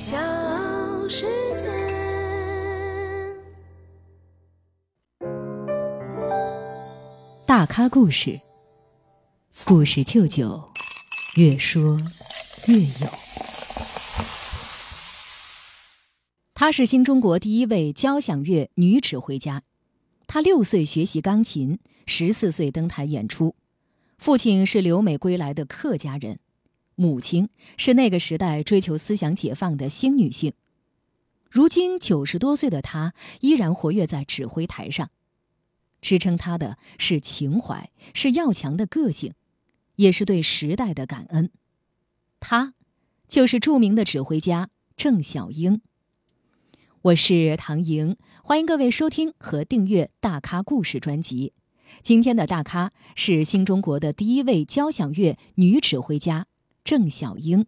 小世界。大咖故事，故事舅舅，越说越有。她是新中国第一位交响乐女指挥家。她六岁学习钢琴，十四岁登台演出。父亲是留美归来的客家人。母亲是那个时代追求思想解放的新女性，如今九十多岁的她依然活跃在指挥台上，支撑她的是情怀，是要强的个性，也是对时代的感恩。她，就是著名的指挥家郑小英。我是唐莹，欢迎各位收听和订阅《大咖故事》专辑。今天的大咖是新中国的第一位交响乐女指挥家。郑小英。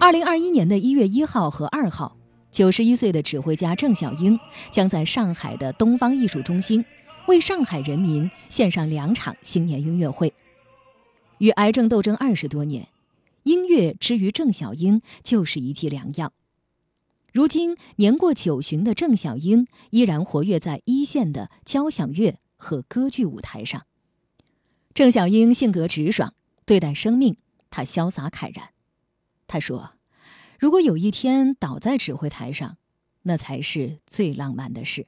二零二一年的一月一号和二号，九十一岁的指挥家郑小英将在上海的东方艺术中心为上海人民献上两场新年音乐会。与癌症斗争二十多年，音乐之于郑小英就是一剂良药。如今年过九旬的郑小英依然活跃在一线的交响乐和歌剧舞台上。郑小英性格直爽，对待生命，她潇洒慨然。她说：“如果有一天倒在指挥台上，那才是最浪漫的事。”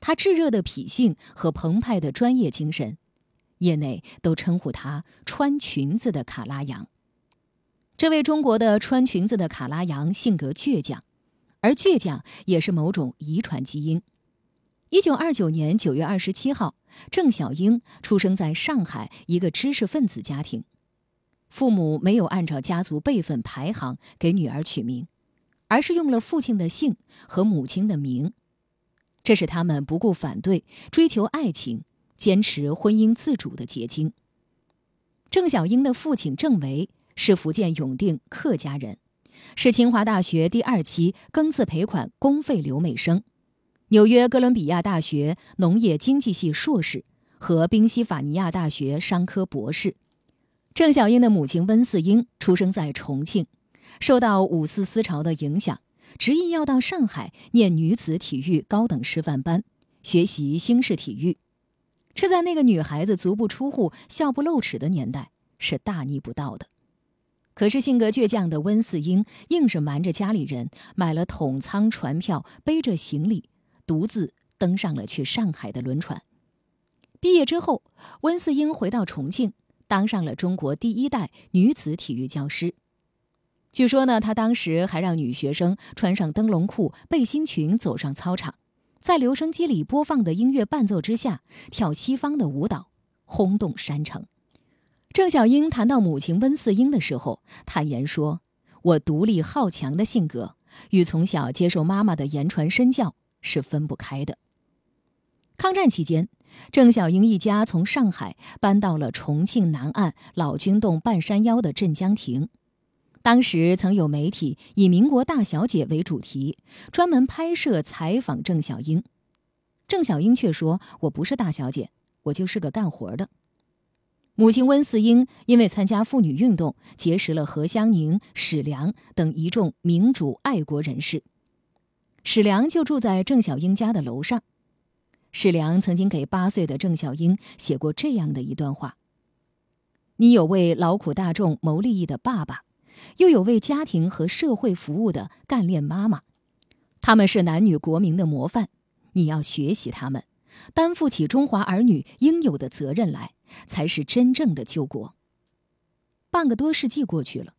她炙热的脾性和澎湃的专业精神。业内都称呼她“穿裙子的卡拉扬”。这位中国的穿裙子的卡拉扬性格倔强，而倔强也是某种遗传基因。一九二九年九月二十七号，郑小英出生在上海一个知识分子家庭，父母没有按照家族辈分排行给女儿取名，而是用了父亲的姓和母亲的名，这是他们不顾反对追求爱情。坚持婚姻自主的结晶。郑小英的父亲郑维是福建永定客家人，是清华大学第二期庚子赔款公费留美生，纽约哥伦比亚大学农业经济系硕士和宾夕法尼亚大学商科博士。郑小英的母亲温四英出生在重庆，受到五四思潮的影响，执意要到上海念女子体育高等师范班，学习新式体育。这在那个女孩子足不出户、笑不露齿的年代是大逆不道的。可是性格倔强的温四英硬是瞒着家里人买了统舱船票，背着行李，独自登上了去上海的轮船。毕业之后，温四英回到重庆，当上了中国第一代女子体育教师。据说呢，她当时还让女学生穿上灯笼裤、背心裙走上操场。在留声机里播放的音乐伴奏之下，跳西方的舞蹈，轰动山城。郑小英谈到母亲温四英的时候，坦言说：“我独立好强的性格与从小接受妈妈的言传身教是分不开的。”抗战期间，郑小英一家从上海搬到了重庆南岸老君洞半山腰的镇江亭。当时曾有媒体以“民国大小姐”为主题，专门拍摄采访郑小英。郑小英却说：“我不是大小姐，我就是个干活的。”母亲温四英因为参加妇女运动，结识了何香凝、史良等一众民主爱国人士。史良就住在郑小英家的楼上。史良曾经给八岁的郑小英写过这样的一段话：“你有为劳苦大众谋利益的爸爸。”又有为家庭和社会服务的干练妈妈，他们是男女国民的模范，你要学习他们，担负起中华儿女应有的责任来，才是真正的救国。半个多世纪过去了，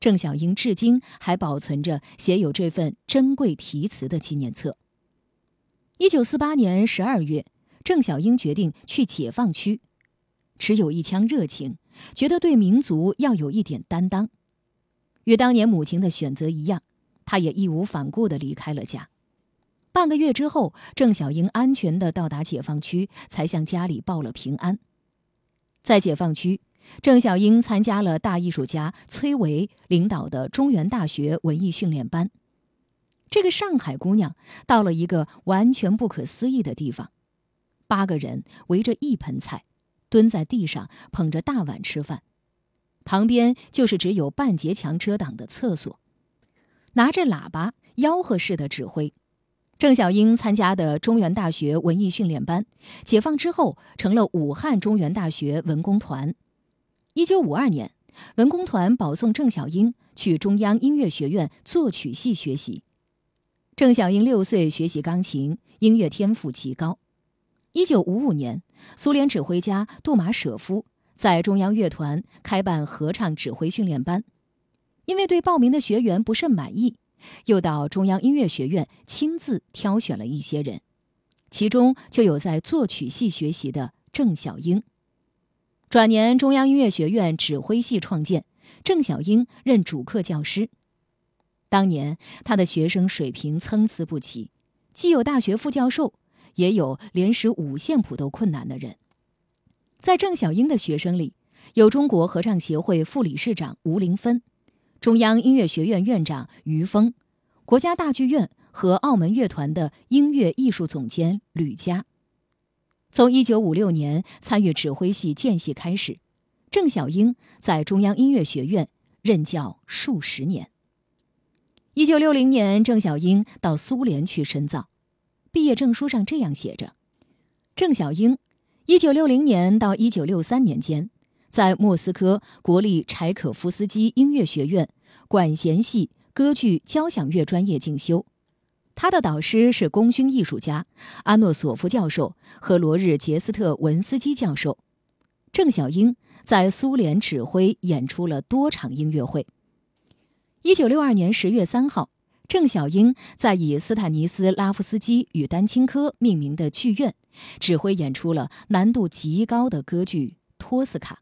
郑小英至今还保存着写有这份珍贵题词的纪念册。一九四八年十二月，郑小英决定去解放区，只有一腔热情，觉得对民族要有一点担当。与当年母亲的选择一样，她也义无反顾地离开了家。半个月之后，郑小英安全地到达解放区，才向家里报了平安。在解放区，郑小英参加了大艺术家崔维领导的中原大学文艺训练班。这个上海姑娘到了一个完全不可思议的地方：八个人围着一盆菜，蹲在地上捧着大碗吃饭，旁边就是只有半截墙遮挡的厕所，拿着喇叭吆喝似的指挥。郑小英参加的中原大学文艺训练班，解放之后成了武汉中原大学文工团。一九五二年，文工团保送郑小英去中央音乐学院作曲系学习。郑小英六岁学习钢琴，音乐天赋极高。一九五五年，苏联指挥家杜马舍夫在中央乐团开办合唱指挥训练班，因为对报名的学员不甚满意。又到中央音乐学院亲自挑选了一些人，其中就有在作曲系学习的郑小英。转年，中央音乐学院指挥系创建，郑小英任主课教师。当年他的学生水平参差不齐，既有大学副教授，也有连识五线谱都困难的人。在郑小英的学生里，有中国合唱协会副理事长吴林芬。中央音乐学院院长于峰，国家大剧院和澳门乐团的音乐艺术总监吕嘉。从一九五六年参与指挥系建系开始，郑小英在中央音乐学院任教数十年。一九六零年，郑小英到苏联去深造，毕业证书上这样写着：郑小英，一九六零年到一九六三年间。在莫斯科国立柴可夫斯基音乐学院管弦系歌剧交响乐专业进修，他的导师是功勋艺术家阿诺索夫教授和罗日杰斯特文斯基教授。郑小英在苏联指挥演出了多场音乐会。一九六二年十月三号，郑小英在以斯坦尼斯拉夫斯基与丹青科命名的剧院指挥演出了难度极高的歌剧《托斯卡》。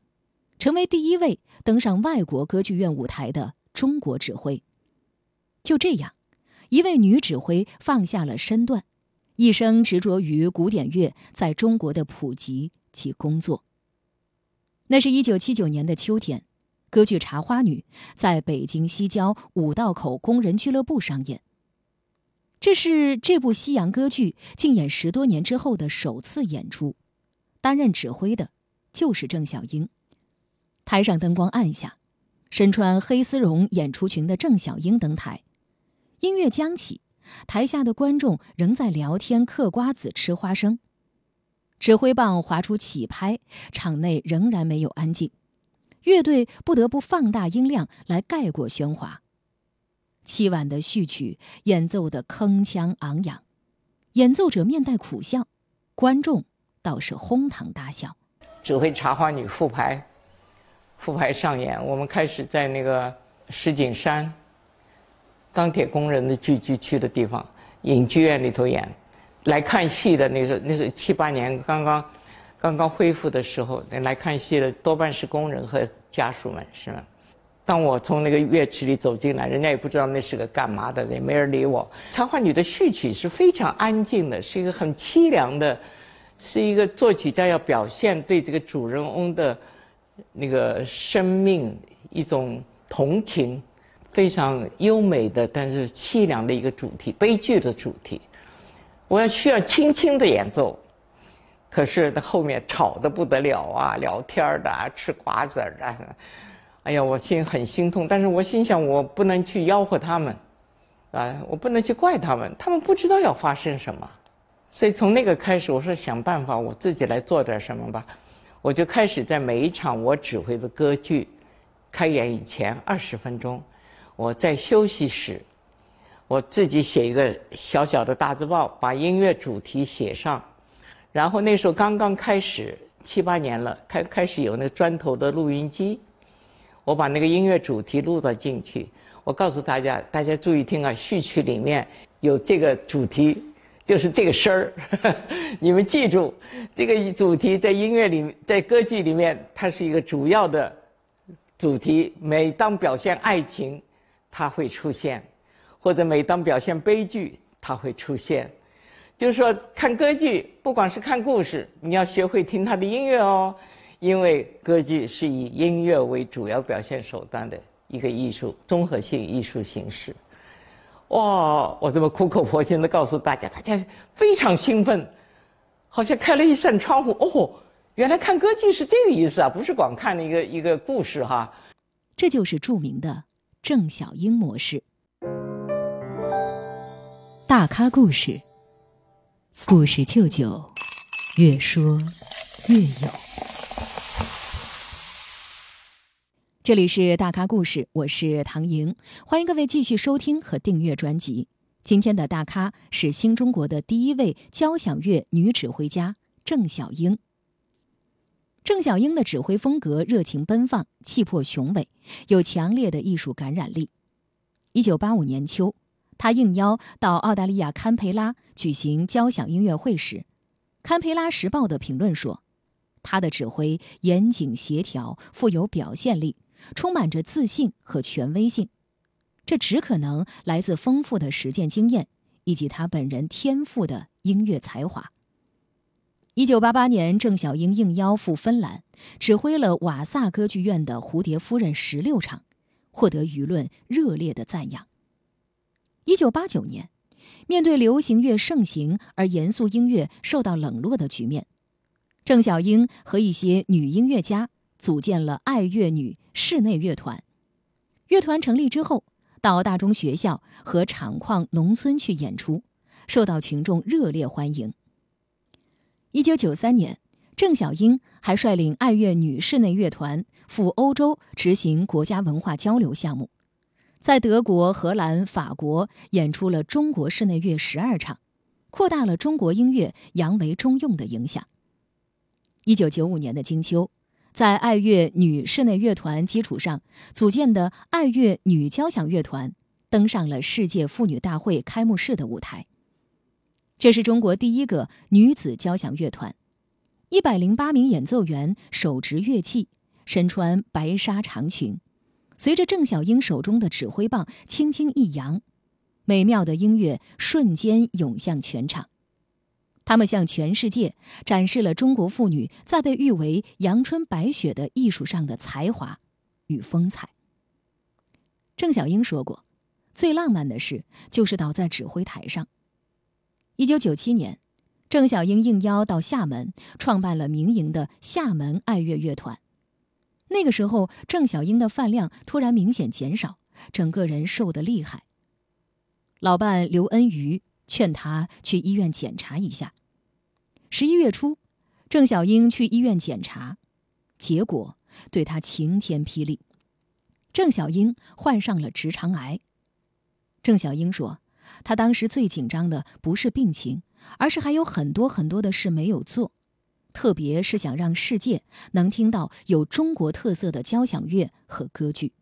成为第一位登上外国歌剧院舞台的中国指挥。就这样，一位女指挥放下了身段，一生执着于古典乐在中国的普及及工作。那是一九七九年的秋天，歌剧《茶花女》在北京西郊五道口工人俱乐部上演。这是这部西洋歌剧竞演十多年之后的首次演出，担任指挥的就是郑小英。台上灯光暗下，身穿黑丝绒演出裙的郑小英登台，音乐将起，台下的观众仍在聊天、嗑瓜子、吃花生。指挥棒划出起拍，场内仍然没有安静，乐队不得不放大音量来盖过喧哗。凄婉的序曲演奏的铿锵昂扬，演奏者面带苦笑，观众倒是哄堂大笑。指挥茶花女复排。复排上演，我们开始在那个石景山钢铁工人的聚居区的地方影剧院里头演。来看戏的那是，那是七八年刚刚刚刚恢复的时候，来看戏的多半是工人和家属们，是吗？当我从那个乐池里走进来，人家也不知道那是个干嘛的，也没人理我。茶花女的序曲是非常安静的，是一个很凄凉的，是一个作曲家要表现对这个主人翁的。那个生命一种同情，非常优美的，但是凄凉的一个主题，悲剧的主题。我要需要轻轻的演奏，可是他后面吵得不得了啊，聊天的，啊吃瓜子的，哎呀，我心很心痛。但是我心想，我不能去吆喝他们，啊，我不能去怪他们，他们不知道要发生什么。所以从那个开始，我说想办法，我自己来做点什么吧。我就开始在每一场我指挥的歌剧开演以前二十分钟，我在休息室，我自己写一个小小的大字报，把音乐主题写上。然后那时候刚刚开始七八年了，开开始有那个砖头的录音机，我把那个音乐主题录了进去。我告诉大家，大家注意听啊，序曲里面有这个主题。就是这个声儿，你们记住，这个主题在音乐里，在歌剧里面，它是一个主要的主题。每当表现爱情，它会出现；或者每当表现悲剧，它会出现。就是说，看歌剧，不管是看故事，你要学会听它的音乐哦。因为歌剧是以音乐为主要表现手段的一个艺术综合性艺术形式。哇！我这么苦口婆心的告诉大家，大家非常兴奋，好像开了一扇窗户。哦，原来看歌剧是这个意思啊，不是光看一个一个故事哈。这就是著名的郑小英模式。大咖故事，故事舅舅，越说越有。这里是大咖故事，我是唐莹，欢迎各位继续收听和订阅专辑。今天的大咖是新中国的第一位交响乐女指挥家郑小英。郑小英的指挥风格热情奔放，气魄雄伟，有强烈的艺术感染力。一九八五年秋，他应邀到澳大利亚堪培拉举行交响音乐会时，《堪培拉时报》的评论说：“他的指挥严谨协调，富有表现力。”充满着自信和权威性，这只可能来自丰富的实践经验以及他本人天赋的音乐才华。一九八八年，郑小英应邀赴芬兰，指挥了瓦萨歌剧院的《蝴蝶夫人》十六场，获得舆论热烈的赞扬。一九八九年，面对流行乐盛行而严肃音乐受到冷落的局面，郑小英和一些女音乐家。组建了爱乐女室内乐团。乐团成立之后，到大中学校和厂矿农村去演出，受到群众热烈欢迎。一九九三年，郑小英还率领爱乐女室内乐团赴欧洲执行国家文化交流项目，在德国、荷兰、法国演出了中国室内乐十二场，扩大了中国音乐扬为中用的影响。一九九五年的金秋。在爱乐女室内乐团基础上组建的爱乐女交响乐团，登上了世界妇女大会开幕式的舞台。这是中国第一个女子交响乐团，一百零八名演奏员手执乐器，身穿白纱长裙，随着郑小英手中的指挥棒轻轻一扬，美妙的音乐瞬间涌向全场。他们向全世界展示了中国妇女在被誉为“阳春白雪”的艺术上的才华与风采。郑小英说过：“最浪漫的事就是倒在指挥台上。”一九九七年，郑小英应邀到厦门，创办了民营的厦门爱乐乐团。那个时候，郑小英的饭量突然明显减少，整个人瘦得厉害。老伴刘恩瑜。劝他去医院检查一下。十一月初，郑小英去医院检查，结果对她晴天霹雳：郑小英患上了直肠癌。郑小英说：“她当时最紧张的不是病情，而是还有很多很多的事没有做，特别是想让世界能听到有中国特色的交响乐和歌剧。”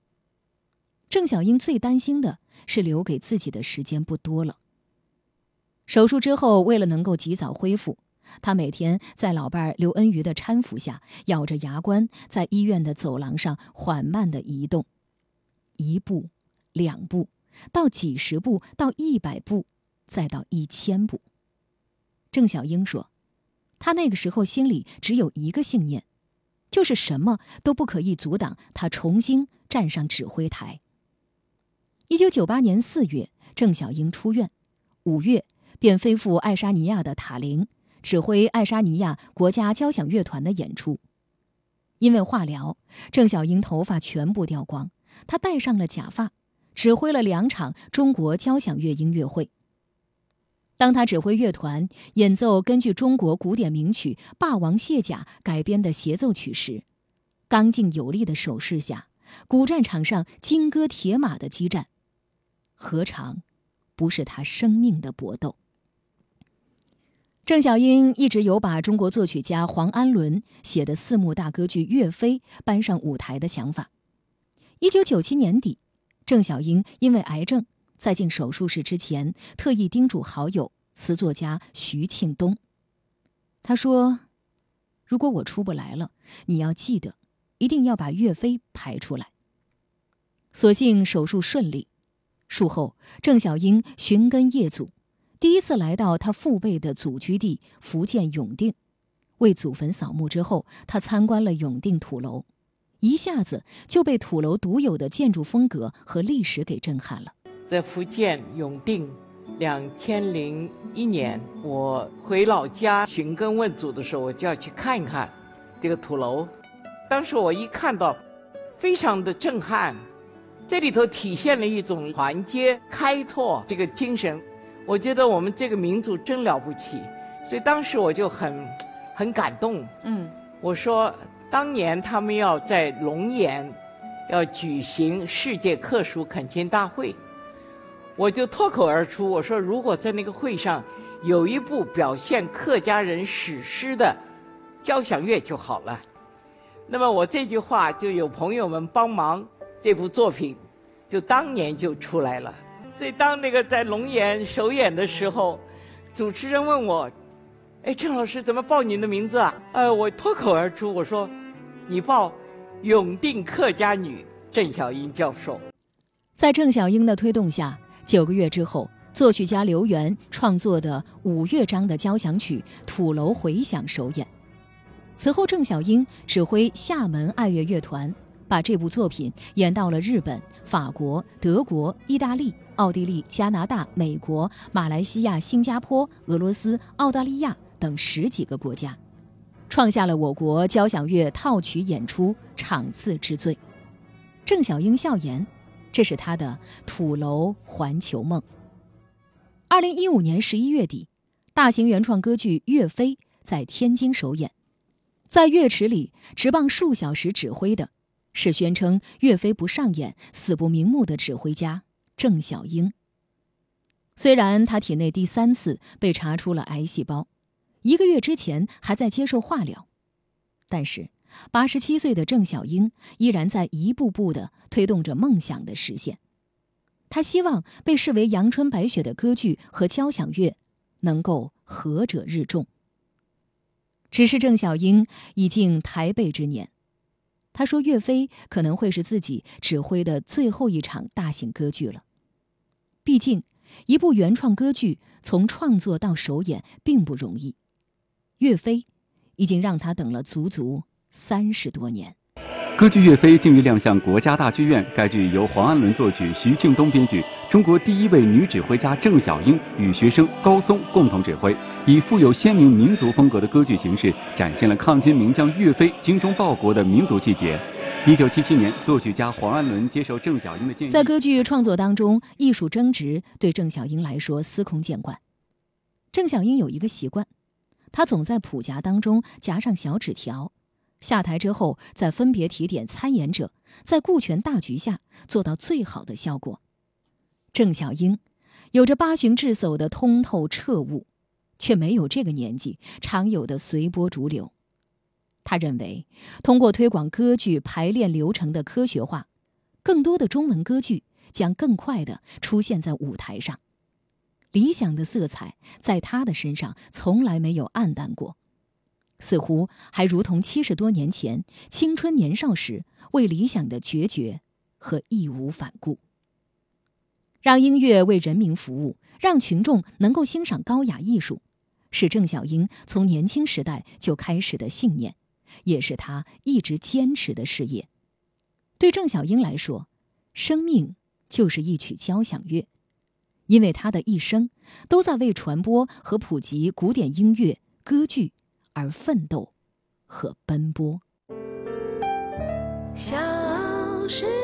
郑小英最担心的是留给自己的时间不多了。手术之后，为了能够及早恢复，他每天在老伴儿刘恩瑜的搀扶下，咬着牙关，在医院的走廊上缓慢地移动，一步，两步，到几十步，到一百步，再到一千步。郑小英说：“他那个时候心里只有一个信念，就是什么都不可以阻挡他重新站上指挥台。”一九九八年四月，郑小英出院，五月。便飞赴爱沙尼亚的塔林，指挥爱沙尼亚国家交响乐团的演出。因为化疗，郑小英头发全部掉光，她戴上了假发，指挥了两场中国交响乐音乐会。当他指挥乐团演奏根据中国古典名曲《霸王卸甲》改编的协奏曲时，刚劲有力的手势下，古战场上金戈铁马的激战，何尝不是他生命的搏斗？郑小英一直有把中国作曲家黄安伦写的四幕大歌剧《岳飞》搬上舞台的想法。一九九七年底，郑小英因为癌症在进手术室之前，特意叮嘱好友词作家徐庆东，他说：“如果我出不来了，你要记得，一定要把《岳飞》排出来。”所幸手术顺利，术后郑小英寻根谒祖。第一次来到他父辈的祖居地福建永定，为祖坟扫墓之后，他参观了永定土楼，一下子就被土楼独有的建筑风格和历史给震撼了。在福建永定，两千零一年，我回老家寻根问祖的时候，我就要去看一看这个土楼。当时我一看到，非常的震撼，这里头体现了一种团结开拓这个精神。我觉得我们这个民族真了不起，所以当时我就很很感动。嗯，我说当年他们要在龙岩要举行世界客属恳亲大会，我就脱口而出我说如果在那个会上有一部表现客家人史诗的交响乐就好了。那么我这句话就有朋友们帮忙，这部作品就当年就出来了。所以当那个在龙岩首演的时候，主持人问我：“哎，郑老师怎么报你的名字啊？”呃，我脱口而出我说：“你报永定客家女郑小英教授。”在郑小英的推动下，九个月之后，作曲家刘源创作的五乐章的交响曲《土楼回响》首演。此后，郑小英指挥厦门爱乐乐团，把这部作品演到了日本、法国、德国、意大利、奥地利、加拿大、美国、马来西亚、新加坡、俄罗斯、澳大利亚等十几个国家，创下了我国交响乐套曲演出场次之最。郑小英笑言：“这是他的土楼环球梦。”二零一五年十一月底，大型原创歌剧《岳飞》在天津首演。在乐池里直棒数小时指挥的，是宣称岳飞不上演、死不瞑目的指挥家郑小英。虽然他体内第三次被查出了癌细胞，一个月之前还在接受化疗，但是八十七岁的郑小英依然在一步步的推动着梦想的实现。他希望被视为阳春白雪的歌剧和交响乐，能够合者日众。只是郑小英已近台背之年，他说：“岳飞可能会是自己指挥的最后一场大型歌剧了。毕竟，一部原创歌剧从创作到首演并不容易。岳飞已经让他等了足足三十多年。”歌剧《岳飞》近日亮相国家大剧院。该剧由黄安伦作曲，徐庆东编剧，中国第一位女指挥家郑小英与学生高松共同指挥，以富有鲜明民族风格的歌剧形式，展现了抗金名将岳飞精忠报国的民族气节。一九七七年，作曲家黄安伦接受郑小英的建议，在歌剧创作当中，艺术争执对郑小英来说司空见惯。郑小英有一个习惯，她总在谱夹当中夹上小纸条。下台之后，再分别提点参演者，在顾全大局下做到最好的效果。郑小英有着八旬智叟的通透彻悟，却没有这个年纪常有的随波逐流。他认为，通过推广歌剧排练流程的科学化，更多的中文歌剧将更快地出现在舞台上。理想的色彩在他的身上从来没有暗淡过。似乎还如同七十多年前青春年少时为理想的决绝和义无反顾。让音乐为人民服务，让群众能够欣赏高雅艺术，是郑小英从年轻时代就开始的信念，也是她一直坚持的事业。对郑小英来说，生命就是一曲交响乐，因为她的一生都在为传播和普及古典音乐、歌剧。而奋斗和奔波。小时。